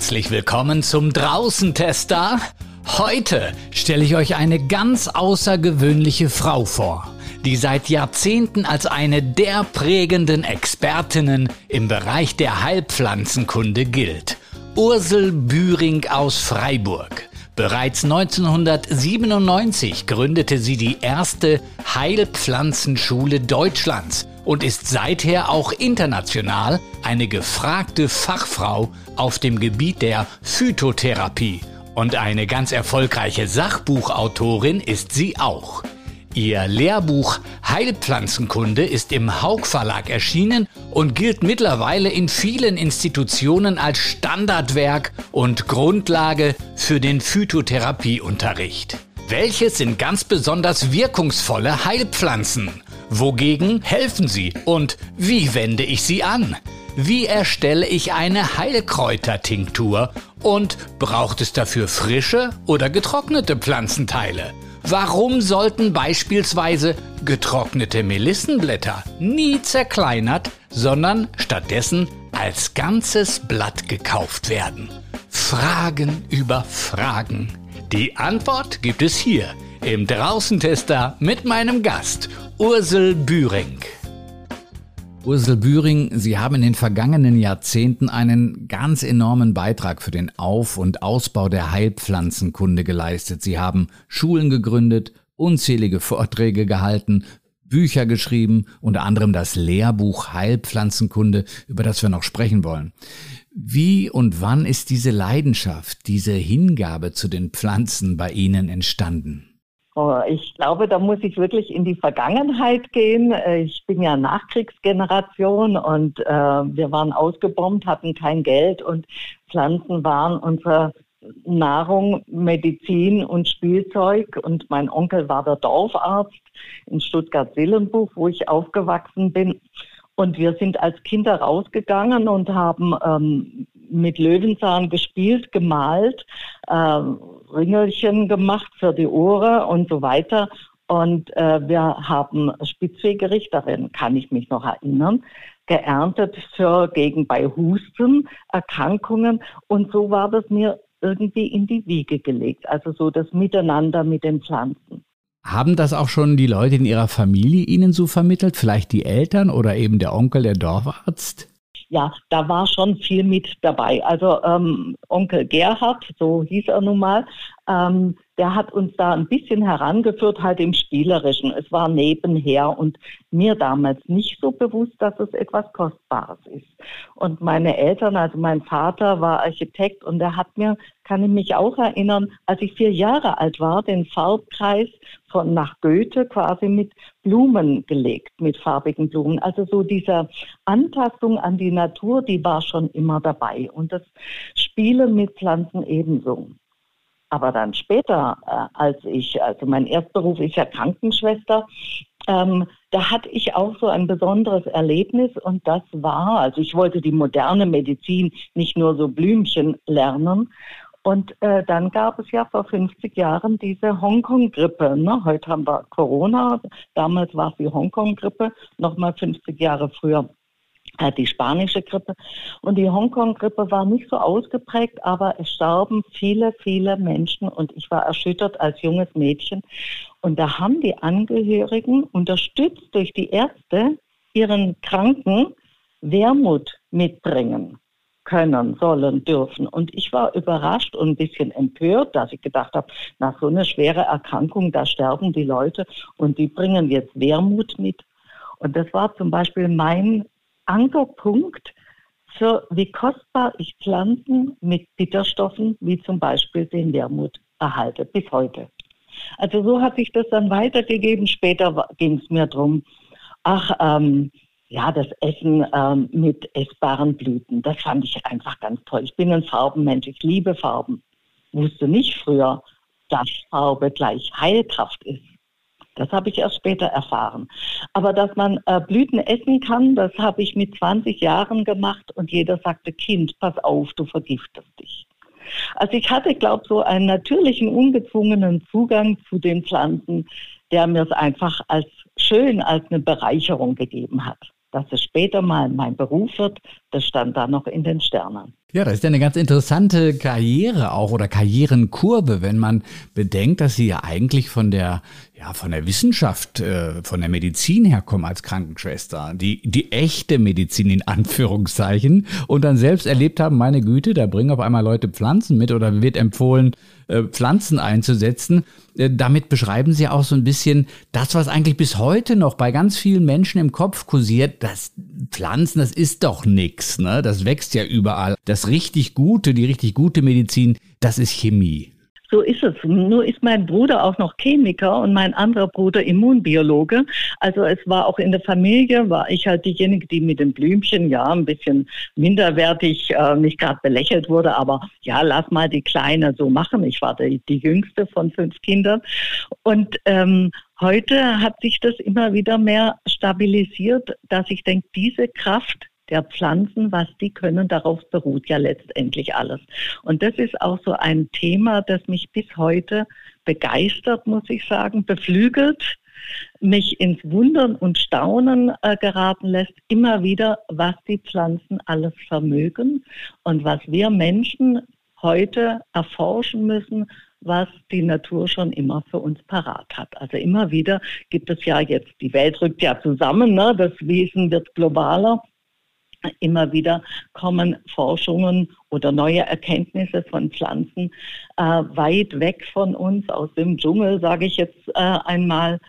Herzlich willkommen zum Draußentester. Heute stelle ich euch eine ganz außergewöhnliche Frau vor, die seit Jahrzehnten als eine der prägenden Expertinnen im Bereich der Heilpflanzenkunde gilt. Ursel Büring aus Freiburg. Bereits 1997 gründete sie die erste Heilpflanzenschule Deutschlands und ist seither auch international eine gefragte Fachfrau auf dem Gebiet der Phytotherapie. Und eine ganz erfolgreiche Sachbuchautorin ist sie auch. Ihr Lehrbuch Heilpflanzenkunde ist im Haug Verlag erschienen und gilt mittlerweile in vielen Institutionen als Standardwerk und Grundlage für den Phytotherapieunterricht. Welches sind ganz besonders wirkungsvolle Heilpflanzen? Wogegen helfen sie und wie wende ich sie an? Wie erstelle ich eine Heilkräutertinktur und braucht es dafür frische oder getrocknete Pflanzenteile? Warum sollten beispielsweise getrocknete Melissenblätter nie zerkleinert, sondern stattdessen als ganzes Blatt gekauft werden? Fragen über Fragen. Die Antwort gibt es hier im Draußentester mit meinem Gast Ursel Büring. Ursel Büring, Sie haben in den vergangenen Jahrzehnten einen ganz enormen Beitrag für den Auf- und Ausbau der Heilpflanzenkunde geleistet. Sie haben Schulen gegründet, unzählige Vorträge gehalten, Bücher geschrieben, unter anderem das Lehrbuch Heilpflanzenkunde, über das wir noch sprechen wollen. Wie und wann ist diese Leidenschaft, diese Hingabe zu den Pflanzen bei Ihnen entstanden? Ich glaube, da muss ich wirklich in die Vergangenheit gehen. Äh, ich bin ja Nachkriegsgeneration und äh, wir waren ausgebombt, hatten kein Geld und Pflanzen waren unsere Nahrung, Medizin und Spielzeug. Und mein Onkel war der Dorfarzt in Stuttgart-Sillenbuch, wo ich aufgewachsen bin. Und wir sind als Kinder rausgegangen und haben ähm, mit Löwenzahn gespielt, gemalt, äh, Ringelchen gemacht für die Ohren und so weiter. Und äh, wir haben Spitzwegerich, darin kann ich mich noch erinnern, geerntet für gegen bei Husten, Erkrankungen. Und so war das mir irgendwie in die Wiege gelegt. Also so das Miteinander mit den Pflanzen. Haben das auch schon die Leute in ihrer Familie Ihnen so vermittelt? Vielleicht die Eltern oder eben der Onkel, der Dorfarzt? Ja, da war schon viel mit dabei. Also ähm, Onkel Gerhard, so hieß er nun mal, ähm, der hat uns da ein bisschen herangeführt, halt im Spielerischen. Es war nebenher und mir damals nicht so bewusst, dass es etwas Kostbares ist. Und meine Eltern, also mein Vater war Architekt und der hat mir, kann ich mich auch erinnern, als ich vier Jahre alt war, den Farbkreis von nach Goethe quasi mit Blumen gelegt, mit farbigen Blumen. Also so diese Anpassung an die Natur, die war schon immer dabei. Und das Spielen mit Pflanzen ebenso. Aber dann später, äh, als ich, also mein Erstberuf ist ja Krankenschwester, ähm, da hatte ich auch so ein besonderes Erlebnis und das war, also ich wollte die moderne Medizin nicht nur so Blümchen lernen. Und äh, dann gab es ja vor 50 Jahren diese Hongkong-Grippe. Ne? Heute haben wir Corona, damals war es die Hongkong-Grippe, nochmal 50 Jahre früher die spanische Grippe. Und die Hongkong-Grippe war nicht so ausgeprägt, aber es starben viele, viele Menschen und ich war erschüttert als junges Mädchen. Und da haben die Angehörigen, unterstützt durch die Ärzte, ihren Kranken Wermut mitbringen können, sollen, dürfen. Und ich war überrascht und ein bisschen empört, dass ich gedacht habe, nach so einer schweren Erkrankung, da sterben die Leute und die bringen jetzt Wermut mit. Und das war zum Beispiel mein Ankerpunkt für wie kostbar ich Pflanzen mit Bitterstoffen wie zum Beispiel den Wermut erhalte bis heute. Also so hat sich das dann weitergegeben. Später ging es mir darum, ach, ähm, ja, das Essen ähm, mit essbaren Blüten, das fand ich einfach ganz toll. Ich bin ein Farbenmensch, ich liebe Farben. Wusste nicht früher, dass Farbe gleich Heilkraft ist. Das habe ich erst später erfahren. Aber dass man äh, Blüten essen kann, das habe ich mit 20 Jahren gemacht und jeder sagte, Kind, pass auf, du vergiftest dich. Also ich hatte, glaube ich, so einen natürlichen, ungezwungenen Zugang zu den Pflanzen, der mir es einfach als schön, als eine Bereicherung gegeben hat. Dass es später mal mein Beruf wird, das stand da noch in den Sternen. Ja, das ist ja eine ganz interessante Karriere auch oder Karrierenkurve, wenn man bedenkt, dass Sie ja eigentlich von der ja, von der Wissenschaft, äh, von der Medizin herkommen als Krankenschwester, die, die echte Medizin in Anführungszeichen und dann selbst erlebt haben, meine Güte, da bringen auf einmal Leute Pflanzen mit oder wird empfohlen, äh, Pflanzen einzusetzen. Äh, damit beschreiben sie auch so ein bisschen das, was eigentlich bis heute noch bei ganz vielen Menschen im Kopf kursiert, das Pflanzen, das ist doch nix, ne? Das wächst ja überall. Das richtig Gute, die richtig gute Medizin, das ist Chemie. So ist es. Nur ist mein Bruder auch noch Chemiker und mein anderer Bruder Immunbiologe. Also es war auch in der Familie, war ich halt diejenige, die mit den Blümchen, ja, ein bisschen minderwertig, äh, nicht gerade belächelt wurde, aber ja, lass mal die Kleine so machen. Ich war die, die jüngste von fünf Kindern. Und ähm, heute hat sich das immer wieder mehr stabilisiert, dass ich denke, diese Kraft, der Pflanzen, was die können, darauf beruht ja letztendlich alles. Und das ist auch so ein Thema, das mich bis heute begeistert, muss ich sagen, beflügelt, mich ins Wundern und Staunen äh, geraten lässt, immer wieder, was die Pflanzen alles vermögen und was wir Menschen heute erforschen müssen, was die Natur schon immer für uns parat hat. Also immer wieder gibt es ja jetzt, die Welt rückt ja zusammen, ne? das Wesen wird globaler Immer wieder kommen Forschungen oder neue Erkenntnisse von Pflanzen äh, weit weg von uns, aus dem Dschungel, sage ich jetzt äh, einmal,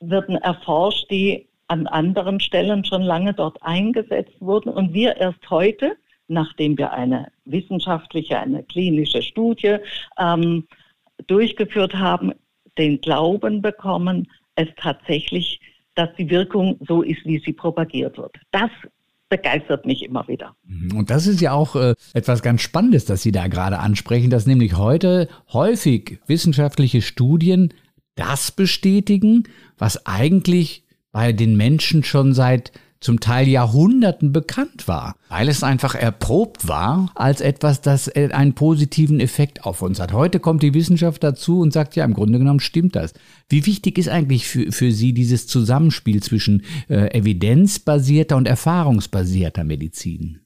werden erforscht, die an anderen Stellen schon lange dort eingesetzt wurden und wir erst heute, nachdem wir eine wissenschaftliche, eine klinische Studie ähm, durchgeführt haben, den Glauben bekommen, es tatsächlich dass die Wirkung so ist, wie sie propagiert wird. Das begeistert mich immer wieder. Mhm. Und das ist ja auch äh, etwas ganz Spannendes, das Sie da gerade ansprechen, dass nämlich heute häufig wissenschaftliche Studien das bestätigen, was eigentlich bei den Menschen schon seit zum Teil Jahrhunderten bekannt war, weil es einfach erprobt war als etwas, das äh, einen positiven Effekt auf uns hat. Heute kommt die Wissenschaft dazu und sagt, ja, im Grunde genommen stimmt das. Wie wichtig ist eigentlich für, für Sie dieses Zusammenspiel zwischen äh, evidenzbasierter und erfahrungsbasierter Medizin?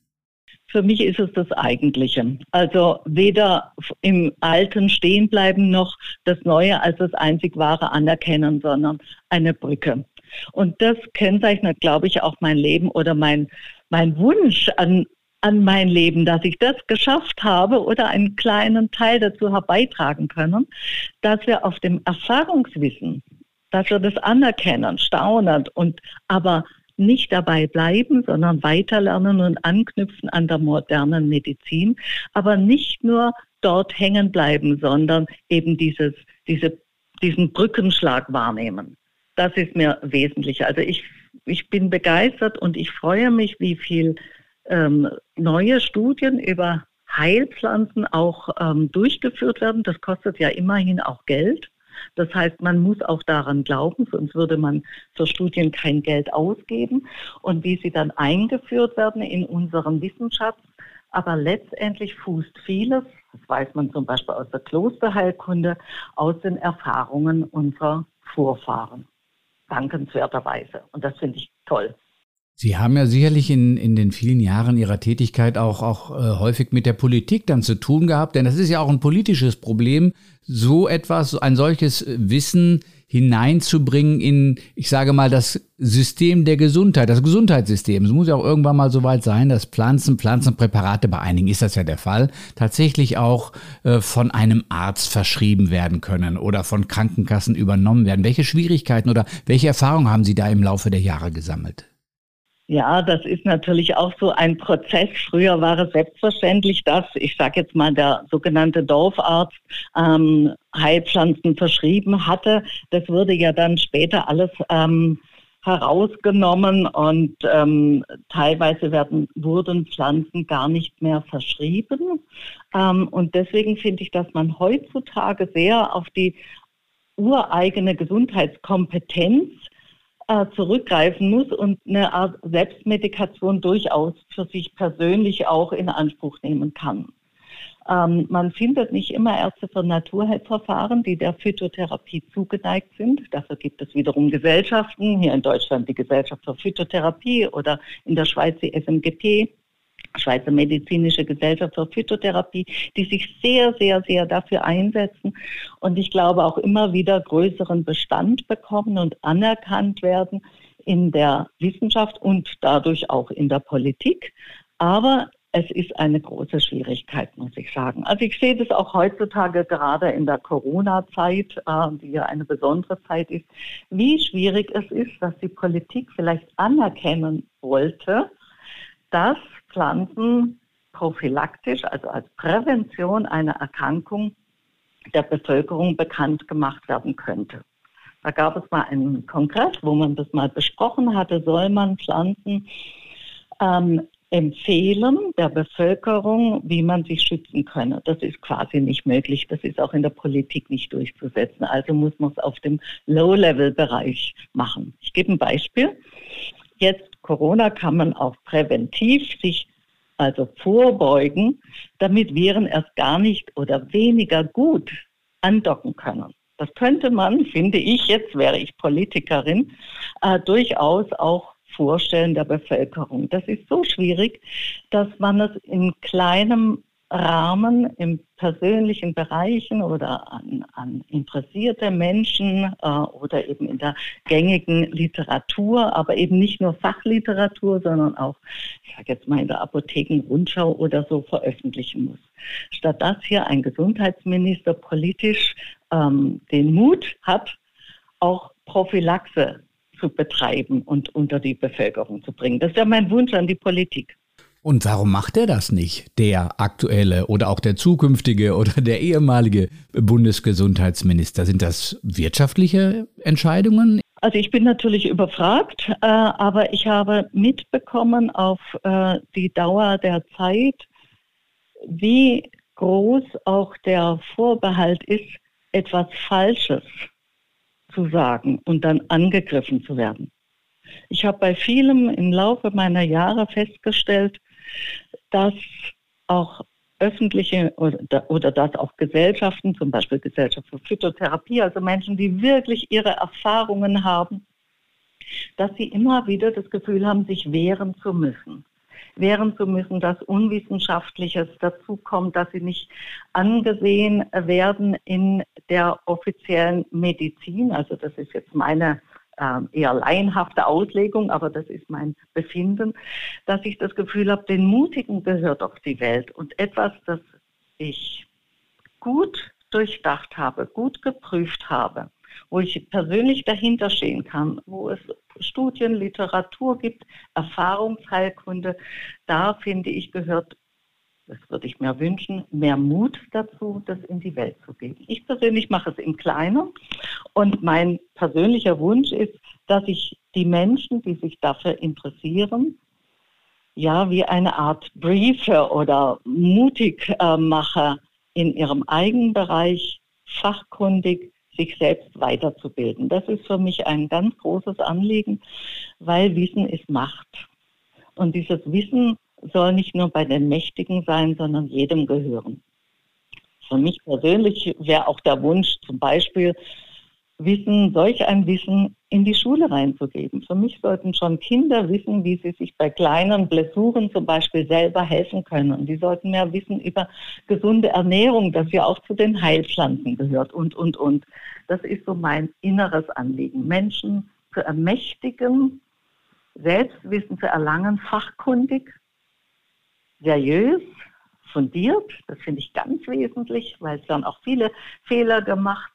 Für mich ist es das Eigentliche. Also weder im Alten stehen bleiben noch das Neue als das einzig Wahre anerkennen, sondern eine Brücke. Und das kennzeichnet, glaube ich, auch mein Leben oder mein, mein Wunsch an, an mein Leben, dass ich das geschafft habe oder einen kleinen Teil dazu herbeitragen können, dass wir auf dem Erfahrungswissen, dass wir das anerkennen, staunen und aber nicht dabei bleiben, sondern weiterlernen und anknüpfen an der modernen Medizin, aber nicht nur dort hängen bleiben, sondern eben dieses, diese, diesen Brückenschlag wahrnehmen das ist mir wesentlich. Also ich, ich bin begeistert und ich freue mich, wie viel ähm, neue Studien über Heilpflanzen auch ähm, durchgeführt werden. Das kostet ja immerhin auch Geld. Das heißt, man muss auch daran glauben, sonst würde man für Studien kein Geld ausgeben. Und wie sie dann eingeführt werden in unseren Wissenschaft. Aber letztendlich fußt vieles, das weiß man zum Beispiel aus der Klosterheilkunde, aus den Erfahrungen unserer Vorfahren dankenswerterweise. Und das finde ich toll. Sie haben ja sicherlich in, in den vielen Jahren Ihrer Tätigkeit auch, auch äh, häufig mit der Politik dann zu tun gehabt, denn das ist ja auch ein politisches Problem, so etwas, ein solches Wissen hineinzubringen in, ich sage mal, das System der Gesundheit, das Gesundheitssystem. Es muss ja auch irgendwann mal so weit sein, dass Pflanzen, Pflanzenpräparate, bei einigen ist das ja der Fall, tatsächlich auch äh, von einem Arzt verschrieben werden können oder von Krankenkassen übernommen werden. Welche Schwierigkeiten oder welche Erfahrungen haben Sie da im Laufe der Jahre gesammelt? Ja, das ist natürlich auch so ein Prozess. Früher war es selbstverständlich, dass, ich sage jetzt mal, der sogenannte Dorfarzt ähm, Heilpflanzen verschrieben hatte. Das wurde ja dann später alles ähm, herausgenommen und ähm, teilweise werden, wurden Pflanzen gar nicht mehr verschrieben. Ähm, und deswegen finde ich, dass man heutzutage sehr auf die ureigene Gesundheitskompetenz äh, zurückgreifen muss und eine Art Selbstmedikation durchaus für sich persönlich auch in Anspruch nehmen kann. Ähm, man findet nicht immer Ärzte für Naturheilverfahren, die der Phytotherapie zugeneigt sind. Dafür gibt es wiederum Gesellschaften, hier in Deutschland die Gesellschaft für Phytotherapie oder in der Schweiz die SMGP. Schweizer Medizinische Gesellschaft für Phytotherapie, die sich sehr, sehr, sehr dafür einsetzen und ich glaube auch immer wieder größeren Bestand bekommen und anerkannt werden in der Wissenschaft und dadurch auch in der Politik. Aber es ist eine große Schwierigkeit, muss ich sagen. Also ich sehe das auch heutzutage gerade in der Corona-Zeit, äh, die ja eine besondere Zeit ist, wie schwierig es ist, dass die Politik vielleicht anerkennen wollte, dass Pflanzen prophylaktisch, also als Prävention einer Erkrankung der Bevölkerung bekannt gemacht werden könnte. Da gab es mal einen Kongress, wo man das mal besprochen hatte, soll man Pflanzen ähm, empfehlen der Bevölkerung, wie man sich schützen könne. Das ist quasi nicht möglich. Das ist auch in der Politik nicht durchzusetzen. Also muss man es auf dem Low-Level-Bereich machen. Ich gebe ein Beispiel. Jetzt Corona kann man auch präventiv sich also vorbeugen, damit Viren erst gar nicht oder weniger gut andocken können. Das könnte man, finde ich, jetzt wäre ich Politikerin, äh, durchaus auch vorstellen der Bevölkerung. Das ist so schwierig, dass man es in kleinem Rahmen in persönlichen Bereichen oder an, an interessierte Menschen äh, oder eben in der gängigen Literatur, aber eben nicht nur Fachliteratur, sondern auch, ich sage jetzt mal in der Apothekenrundschau oder so veröffentlichen muss. Statt dass hier ein Gesundheitsminister politisch ähm, den Mut hat, auch Prophylaxe zu betreiben und unter die Bevölkerung zu bringen. Das ist ja mein Wunsch an die Politik. Und warum macht er das nicht, der aktuelle oder auch der zukünftige oder der ehemalige Bundesgesundheitsminister? Sind das wirtschaftliche Entscheidungen? Also ich bin natürlich überfragt, äh, aber ich habe mitbekommen auf äh, die Dauer der Zeit, wie groß auch der Vorbehalt ist, etwas Falsches zu sagen und dann angegriffen zu werden. Ich habe bei vielem im Laufe meiner Jahre festgestellt, dass auch öffentliche oder, oder dass auch Gesellschaften, zum Beispiel Gesellschaft für Phytotherapie, also Menschen, die wirklich ihre Erfahrungen haben, dass sie immer wieder das Gefühl haben, sich wehren zu müssen wehren zu müssen, dass Unwissenschaftliches dazukommt, dass sie nicht angesehen werden in der offiziellen Medizin. Also das ist jetzt meine eher laienhafte Auslegung, aber das ist mein Befinden, dass ich das Gefühl habe, den Mutigen gehört auf die Welt. Und etwas, das ich gut durchdacht habe, gut geprüft habe, wo ich persönlich dahinter stehen kann, wo es Studien, Literatur gibt, Erfahrungsheilkunde, da finde ich, gehört, das würde ich mir wünschen, mehr Mut dazu, das in die Welt zu geben. Ich persönlich mache es im Kleinen und mein persönlicher Wunsch ist, dass ich die Menschen, die sich dafür interessieren, ja, wie eine Art Briefer oder Mutigmacher in ihrem eigenen Bereich fachkundig sich selbst weiterzubilden. Das ist für mich ein ganz großes Anliegen, weil Wissen ist Macht. Und dieses Wissen soll nicht nur bei den Mächtigen sein, sondern jedem gehören. Für mich persönlich wäre auch der Wunsch zum Beispiel, Wissen, solch ein Wissen in die Schule reinzugeben. Für mich sollten schon Kinder wissen, wie sie sich bei kleinen Blessuren zum Beispiel selber helfen können. Die sollten mehr wissen über gesunde Ernährung, das ja auch zu den Heilpflanzen gehört und, und, und. Das ist so mein inneres Anliegen. Menschen zu ermächtigen, Selbstwissen zu erlangen, fachkundig, seriös, fundiert. Das finde ich ganz wesentlich, weil es dann auch viele Fehler gemacht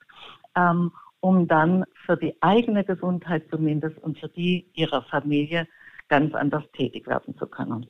ähm, um dann für die eigene Gesundheit zumindest und für die ihrer Familie ganz anders tätig werden zu können.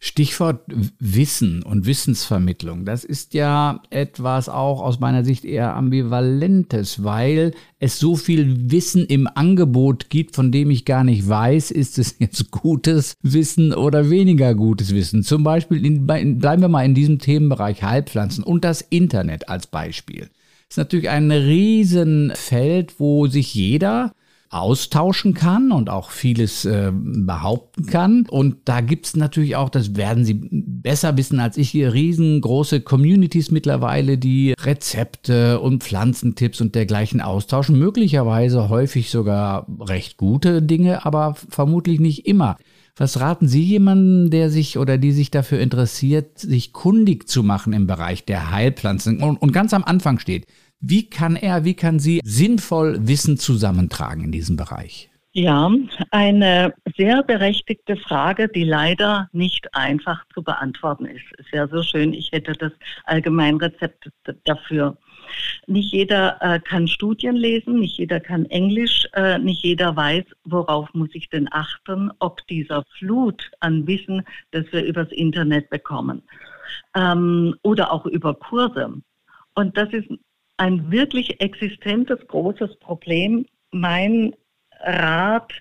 Stichwort Wissen und Wissensvermittlung. Das ist ja etwas auch aus meiner Sicht eher ambivalentes, weil es so viel Wissen im Angebot gibt, von dem ich gar nicht weiß, ist es jetzt gutes Wissen oder weniger gutes Wissen. Zum Beispiel, in, bleiben wir mal in diesem Themenbereich Heilpflanzen und das Internet als Beispiel ist natürlich ein Riesenfeld, wo sich jeder austauschen kann und auch vieles äh, behaupten kann. Und da gibt's natürlich auch, das werden Sie besser wissen als ich, hier riesengroße Communities mittlerweile, die Rezepte und Pflanzentipps und dergleichen austauschen. Möglicherweise häufig sogar recht gute Dinge, aber vermutlich nicht immer. Was raten Sie jemandem, der sich oder die sich dafür interessiert, sich kundig zu machen im Bereich der Heilpflanzen und, und ganz am Anfang steht? Wie kann er, wie kann sie sinnvoll Wissen zusammentragen in diesem Bereich? Ja, eine sehr berechtigte Frage, die leider nicht einfach zu beantworten ist. Es wäre so schön, ich hätte das Allgemeinrezept dafür. Nicht jeder äh, kann Studien lesen, nicht jeder kann Englisch, äh, nicht jeder weiß, worauf muss ich denn achten, ob dieser Flut an Wissen, das wir übers Internet bekommen ähm, oder auch über Kurse. Und das ist ein wirklich existentes, großes Problem. Mein Rat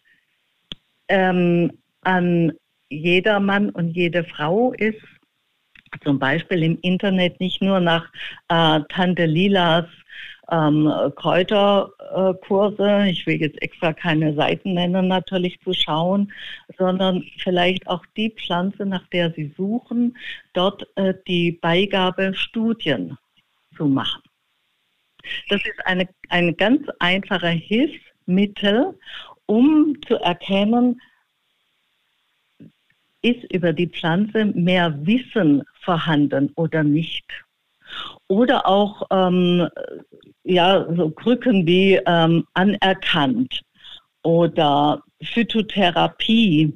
ähm, an jeder Mann und jede Frau ist, zum Beispiel im Internet nicht nur nach äh, Tante Lilas ähm, Kräuterkurse, ich will jetzt extra keine Seiten nennen, natürlich zu schauen, sondern vielleicht auch die Pflanze, nach der Sie suchen, dort äh, die Beigabe Studien zu machen. Das ist eine, ein ganz einfacher Hilfsmittel, um zu erkennen, ist über die Pflanze mehr Wissen vorhanden oder nicht. Oder auch ähm, ja, so Krücken wie ähm, anerkannt oder Phytotherapie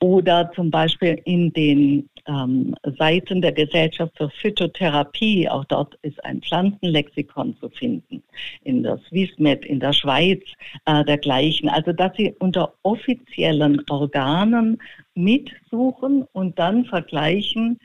oder zum Beispiel in den ähm, Seiten der Gesellschaft für Phytotherapie, auch dort ist ein Pflanzenlexikon zu finden, in der Swissmed, in der Schweiz, äh, dergleichen. Also, dass Sie unter offiziellen Organen mitsuchen und dann vergleichen,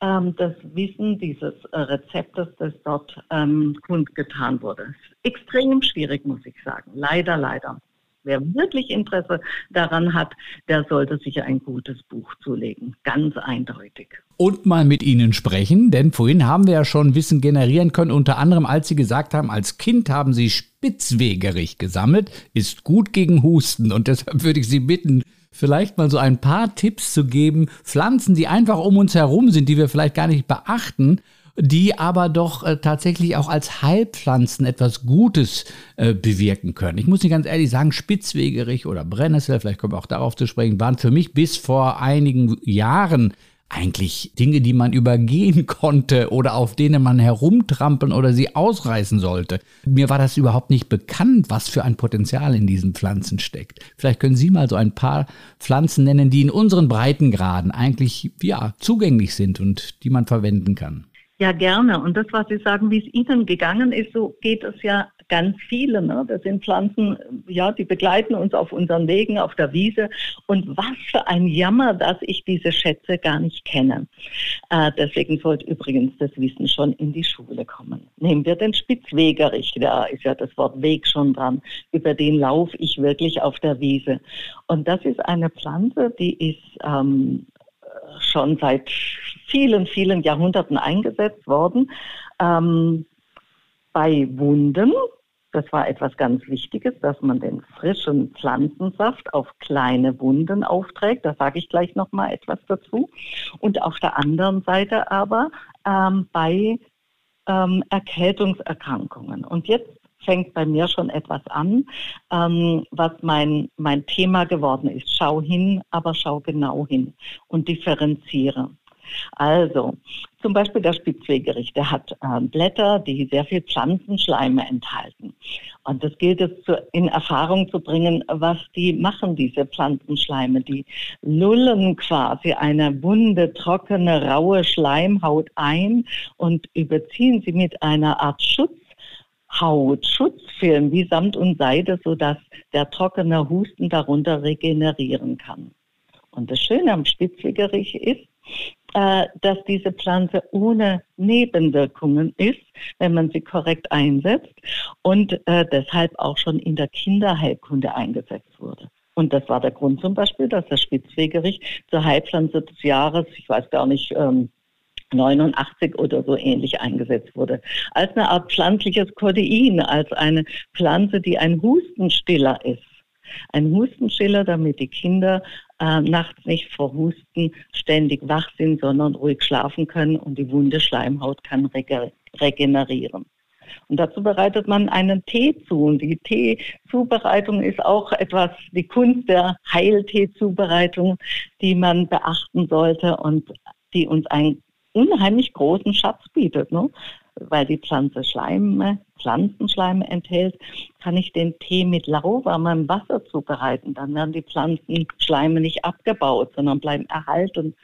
ähm, das Wissen dieses äh, Rezeptes, das dort ähm, kundgetan wurde. Extrem schwierig, muss ich sagen. Leider, leider. Wer wirklich Interesse daran hat, der sollte sich ein gutes Buch zulegen. Ganz eindeutig. Und mal mit Ihnen sprechen, denn vorhin haben wir ja schon Wissen generieren können, unter anderem als Sie gesagt haben, als Kind haben Sie Spitzwegerich gesammelt, ist gut gegen Husten. Und deshalb würde ich Sie bitten, vielleicht mal so ein paar Tipps zu geben, Pflanzen, die einfach um uns herum sind, die wir vielleicht gar nicht beachten die aber doch äh, tatsächlich auch als Heilpflanzen etwas Gutes äh, bewirken können. Ich muss nicht ganz ehrlich sagen, Spitzwegerich oder Brennnessel, vielleicht kommen wir auch darauf zu sprechen, waren für mich bis vor einigen Jahren eigentlich Dinge, die man übergehen konnte oder auf denen man herumtrampeln oder sie ausreißen sollte. Mir war das überhaupt nicht bekannt, was für ein Potenzial in diesen Pflanzen steckt. Vielleicht können Sie mal so ein paar Pflanzen nennen, die in unseren Breitengraden eigentlich ja zugänglich sind und die man verwenden kann. Ja, gerne. Und das, was Sie sagen, wie es Ihnen gegangen ist, so geht es ja ganz viele. Ne? Das sind Pflanzen, ja, die begleiten uns auf unseren Wegen, auf der Wiese. Und was für ein Jammer, dass ich diese Schätze gar nicht kenne. Äh, deswegen sollte übrigens das Wissen schon in die Schule kommen. Nehmen wir den Spitzwegerich, da ist ja das Wort Weg schon dran. Über den laufe ich wirklich auf der Wiese. Und das ist eine Pflanze, die ist ähm, schon seit vielen, vielen Jahrhunderten eingesetzt worden. Ähm, bei Wunden, das war etwas ganz Wichtiges, dass man den frischen Pflanzensaft auf kleine Wunden aufträgt. Da sage ich gleich noch mal etwas dazu. Und auf der anderen Seite aber ähm, bei ähm, Erkältungserkrankungen. Und jetzt fängt bei mir schon etwas an, ähm, was mein, mein Thema geworden ist. Schau hin, aber schau genau hin und differenziere. Also, zum Beispiel der Spitzwegerich, der hat äh, Blätter, die sehr viel Pflanzenschleime enthalten. Und das gilt es zu, in Erfahrung zu bringen, was die machen, diese Pflanzenschleime. Die lullen quasi eine wunde, trockene, raue Schleimhaut ein und überziehen sie mit einer Art Schutz Hautschutzfilm wie Samt und Seide, sodass der trockene Husten darunter regenerieren kann. Und das Schöne am Spitzwegerich ist, äh, dass diese Pflanze ohne Nebenwirkungen ist, wenn man sie korrekt einsetzt und äh, deshalb auch schon in der Kinderheilkunde eingesetzt wurde. Und das war der Grund zum Beispiel, dass der Spitzwegerich zur Heilpflanze des Jahres, ich weiß gar nicht, ähm, 89 oder so ähnlich eingesetzt wurde. Als eine Art pflanzliches Kodein, als eine Pflanze, die ein Hustenstiller ist. Ein Hustenstiller, damit die Kinder äh, nachts nicht vor Husten ständig wach sind, sondern ruhig schlafen können und die wunde Schleimhaut kann rege regenerieren. Und dazu bereitet man einen Tee zu. Und die Teezubereitung ist auch etwas, die Kunst der Heilteezubereitung, die man beachten sollte und die uns einen unheimlich großen Schatz bietet. Ne? Weil die Pflanze Schleime, Pflanzenschleime enthält, kann ich den Tee mit lauwarmem Wasser zubereiten. Dann werden die Pflanzenschleime nicht abgebaut, sondern bleiben erhalten.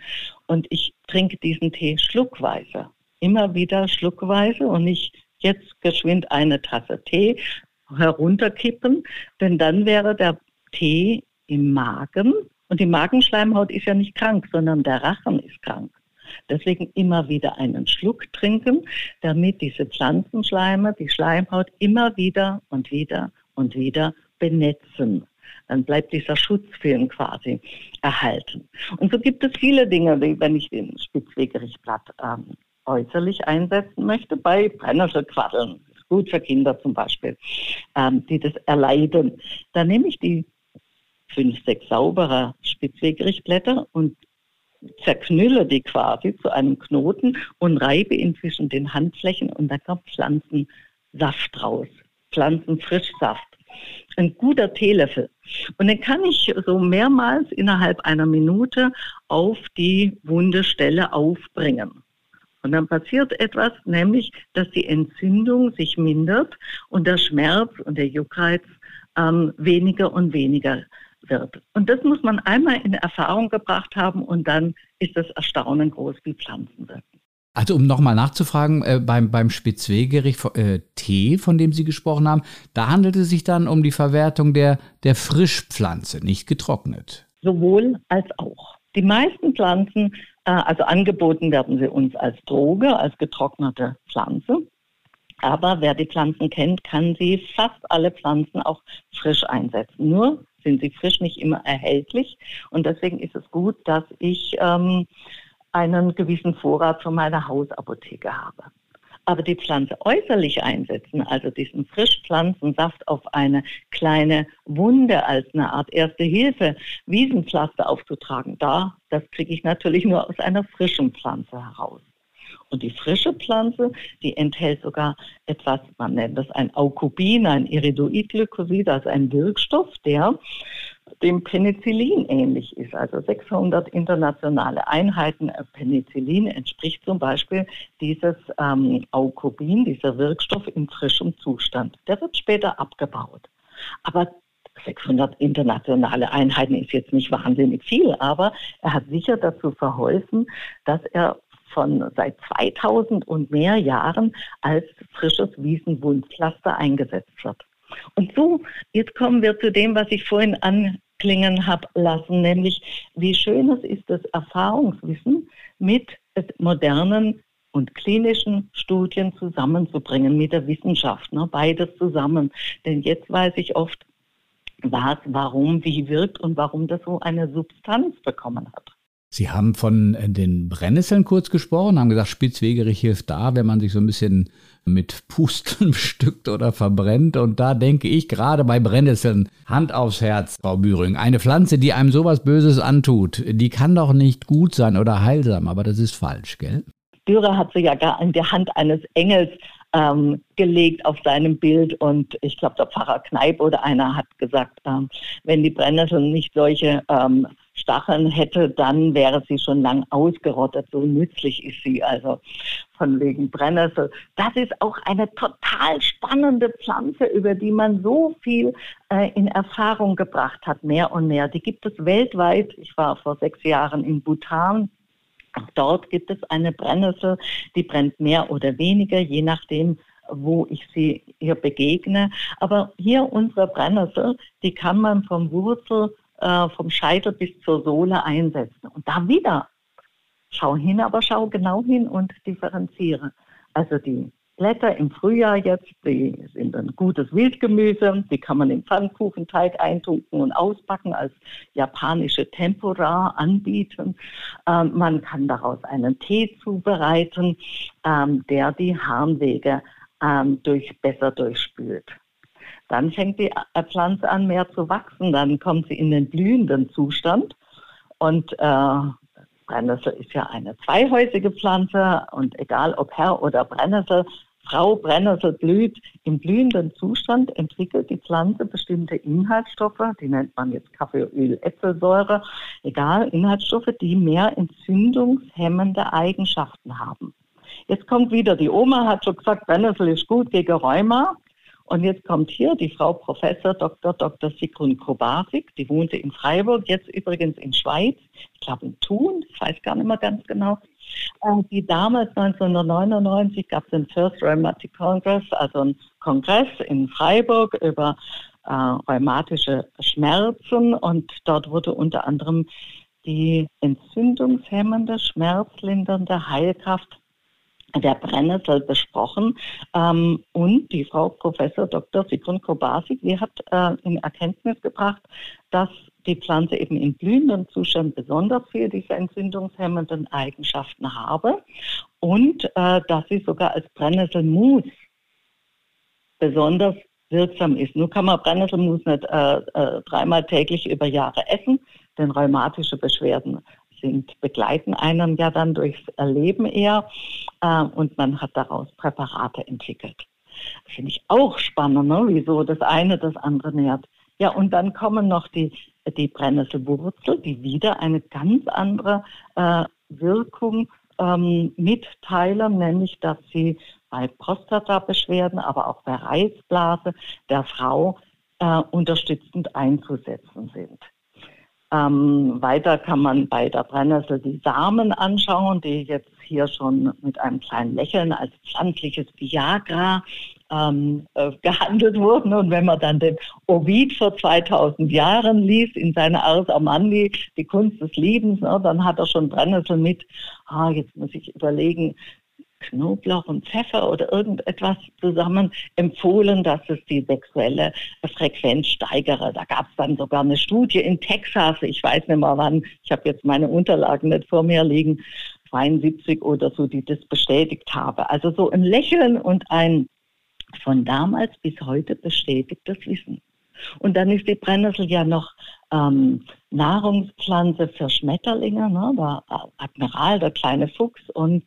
Und ich trinke diesen Tee schluckweise. Immer wieder schluckweise und nicht jetzt geschwind eine Tasse Tee herunterkippen, denn dann wäre der Tee im Magen und die Magenschleimhaut ist ja nicht krank, sondern der Rachen ist krank. Deswegen immer wieder einen Schluck trinken, damit diese Pflanzenschleime, die Schleimhaut immer wieder und wieder und wieder benetzen. Dann bleibt dieser Schutzfilm quasi erhalten. Und so gibt es viele Dinge, die, wenn ich den Spitzwegerichtblatt ähm, äußerlich einsetzen möchte, bei Brennnesselquaddeln, gut für Kinder zum Beispiel, ähm, die das erleiden. Da nehme ich die fünf, sechs saubere Spitzwegerichtblätter und zerknülle die quasi zu einem Knoten und reibe ihn zwischen den Handflächen und da kommt Pflanzensaft raus, Pflanzenfrischsaft. Ein guter Teelöffel. Und den kann ich so mehrmals innerhalb einer Minute auf die wunde Stelle aufbringen. Und dann passiert etwas, nämlich, dass die Entzündung sich mindert und der Schmerz und der Juckreiz ähm, weniger und weniger wird. Und das muss man einmal in Erfahrung gebracht haben und dann ist das Erstaunen groß, wie Pflanzen wirken. Also um nochmal nachzufragen, äh, beim, beim Spitzwegerich äh, Tee, von dem Sie gesprochen haben, da handelt es sich dann um die Verwertung der, der Frischpflanze, nicht getrocknet. Sowohl als auch. Die meisten Pflanzen, äh, also angeboten werden sie uns als Droge, als getrocknete Pflanze. Aber wer die Pflanzen kennt, kann sie fast alle Pflanzen auch frisch einsetzen. Nur sind sie frisch nicht immer erhältlich. Und deswegen ist es gut, dass ich ähm, einen gewissen Vorrat von meiner Hausapotheke habe. Aber die Pflanze äußerlich einsetzen, also diesen Frischpflanzensaft auf eine kleine Wunde als eine Art erste Hilfe, Wiesenpflaster aufzutragen, da, das kriege ich natürlich nur aus einer frischen Pflanze heraus. Und die frische Pflanze, die enthält sogar etwas, man nennt das ein Aukubin, ein Iridoidglykosid, also ein Wirkstoff, der dem Penicillin ähnlich ist. Also 600 internationale Einheiten Penicillin entspricht zum Beispiel dieses ähm, Aukubin, dieser Wirkstoff in frischem Zustand. Der wird später abgebaut. Aber 600 internationale Einheiten ist jetzt nicht wahnsinnig viel, aber er hat sicher dazu verholfen, dass er von seit 2000 und mehr Jahren als frisches Wiesenwundpflaster eingesetzt wird. Und so, jetzt kommen wir zu dem, was ich vorhin anklingen habe lassen, nämlich wie schön es ist, das Erfahrungswissen mit modernen und klinischen Studien zusammenzubringen mit der Wissenschaft, ne, beides zusammen. Denn jetzt weiß ich oft, was, warum, wie wirkt und warum das so eine Substanz bekommen hat. Sie haben von äh, den Brennnesseln kurz gesprochen, haben gesagt, Spitzwegerich hilft da, wenn man sich so ein bisschen mit Pusteln bestückt oder verbrennt. Und da denke ich gerade bei Brennnesseln, Hand aufs Herz, Frau Büring. Eine Pflanze, die einem sowas Böses antut, die kann doch nicht gut sein oder heilsam, aber das ist falsch, gell? Dürer hat sie ja gar in der Hand eines Engels ähm, gelegt auf seinem Bild und ich glaube, der Pfarrer Kneip oder einer hat gesagt, ähm, wenn die Brennnessel nicht solche ähm, Stacheln hätte, dann wäre sie schon lang ausgerottet. So nützlich ist sie also von wegen Brennnessel. Das ist auch eine total spannende Pflanze, über die man so viel äh, in Erfahrung gebracht hat, mehr und mehr. Die gibt es weltweit. Ich war vor sechs Jahren in Bhutan. Auch dort gibt es eine Brennnessel, die brennt mehr oder weniger, je nachdem, wo ich sie hier begegne. Aber hier unsere Brennnessel, die kann man vom Wurzel äh, vom Scheitel bis zur Sohle einsetzen. Und da wieder, schau hin, aber schau genau hin und differenziere. Also die Blätter im Frühjahr jetzt, die sind ein gutes Wildgemüse, die kann man im Pfannkuchenteig eintunken und ausbacken, als japanische Tempura anbieten. Ähm, man kann daraus einen Tee zubereiten, ähm, der die Harnwege ähm, durch, besser durchspült. Dann fängt die äh, Pflanze an mehr zu wachsen, dann kommt sie in den blühenden Zustand. Und äh, Brennnessel ist ja eine zweihäusige Pflanze. Und egal ob Herr oder Brennnessel, Frau Brennnessel blüht im blühenden Zustand, entwickelt die Pflanze bestimmte Inhaltsstoffe, die nennt man jetzt Kaffeeöl, Äpfelsäure, egal, Inhaltsstoffe, die mehr entzündungshemmende Eigenschaften haben. Jetzt kommt wieder, die Oma hat schon gesagt, Brennnessel ist gut gegen Rheuma. Und jetzt kommt hier die Frau Professor Dr. Dr. Sigrun Kobasik, die wohnte in Freiburg, jetzt übrigens in Schweiz, ich glaube in Thun, ich weiß gar nicht mehr ganz genau. Äh, die damals 1999 gab es den First Rheumatic Congress, also einen Kongress in Freiburg über äh, rheumatische Schmerzen und dort wurde unter anderem die entzündungshemmende, schmerzlindernde Heilkraft der Brennnessel besprochen. Ähm, und die Frau Professor Dr. Sigrun Kobasik, die hat äh, in Erkenntnis gebracht, dass die Pflanze eben in blühendem Zustand besonders viel diese entzündungshemmenden Eigenschaften habe und äh, dass sie sogar als Brennnesselmus besonders wirksam ist. Nur kann man Brennnesselmus nicht äh, äh, dreimal täglich über Jahre essen, denn rheumatische Beschwerden sind, begleiten einen ja dann durchs Leben eher äh, und man hat daraus Präparate entwickelt. Finde ich auch spannend, ne? wieso das eine das andere nährt. Ja, und dann kommen noch die, die Brennnesselwurzel, die wieder eine ganz andere äh, Wirkung ähm, mitteilen, nämlich dass sie bei Prostata-Beschwerden, aber auch bei Reizblase der Frau äh, unterstützend einzusetzen sind. Ähm, weiter kann man bei der Brennnessel die Samen anschauen, die jetzt hier schon mit einem kleinen Lächeln als pflanzliches Viagra ähm, äh, gehandelt wurden. Und wenn man dann den Ovid vor 2000 Jahren liest in seiner Ars Amandi, die Kunst des Liebens, ne, dann hat er schon Brennnessel mit. Ah, jetzt muss ich überlegen, Knoblauch und Pfeffer oder irgendetwas zusammen empfohlen, dass es die sexuelle Frequenz steigere. Da gab es dann sogar eine Studie in Texas, ich weiß nicht mehr wann, ich habe jetzt meine Unterlagen nicht vor mir liegen, 72 oder so, die das bestätigt habe. Also so ein Lächeln und ein von damals bis heute bestätigtes Wissen. Und dann ist die Brennnessel ja noch ähm, Nahrungspflanze für Schmetterlinge, ne? der Admiral, der kleine Fuchs und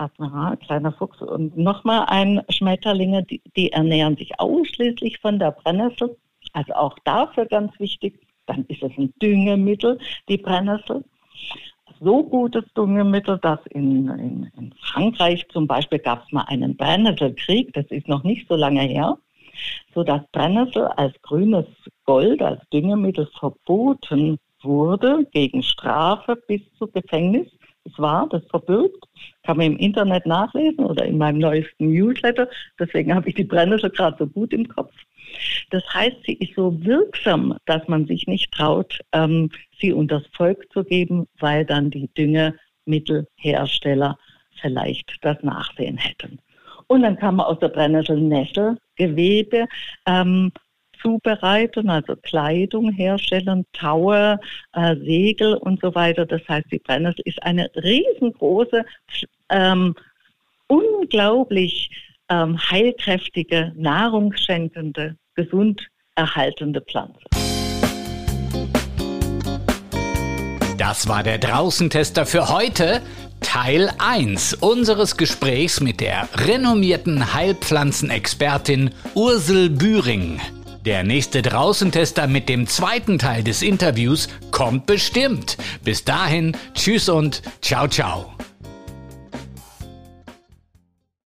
Admiral, kleiner Fuchs und nochmal ein Schmetterlinge, die, die ernähren sich ausschließlich von der Brennnessel. Also auch dafür ganz wichtig. Dann ist es ein Düngemittel, die Brennnessel. So gutes Düngemittel, dass in, in, in Frankreich zum Beispiel gab es mal einen Brennnesselkrieg, das ist noch nicht so lange her, sodass Brennnessel als grünes Gold, als Düngemittel verboten wurde gegen Strafe bis zu Gefängnis. Es war das verbirgt, kann man im Internet nachlesen oder in meinem neuesten Newsletter. Deswegen habe ich die Brennnessel gerade so gut im Kopf. Das heißt, sie ist so wirksam, dass man sich nicht traut, ähm, sie unters Volk zu geben, weil dann die Düngemittelhersteller vielleicht das Nachsehen hätten. Und dann kann man aus der Brennnessel Nesselgewebe ähm, zubereiten, also Kleidung herstellen, Taue, äh, Segel und so weiter. Das heißt, die Brennnessel ist eine riesengroße, ähm, unglaublich ähm, heilkräftige, nahrungsschenkende, gesund erhaltende Pflanze. Das war der Draußentester für heute. Teil 1 unseres Gesprächs mit der renommierten Heilpflanzenexpertin Ursel Bühring. Der nächste Draußentester mit dem zweiten Teil des Interviews kommt bestimmt. Bis dahin, tschüss und ciao ciao.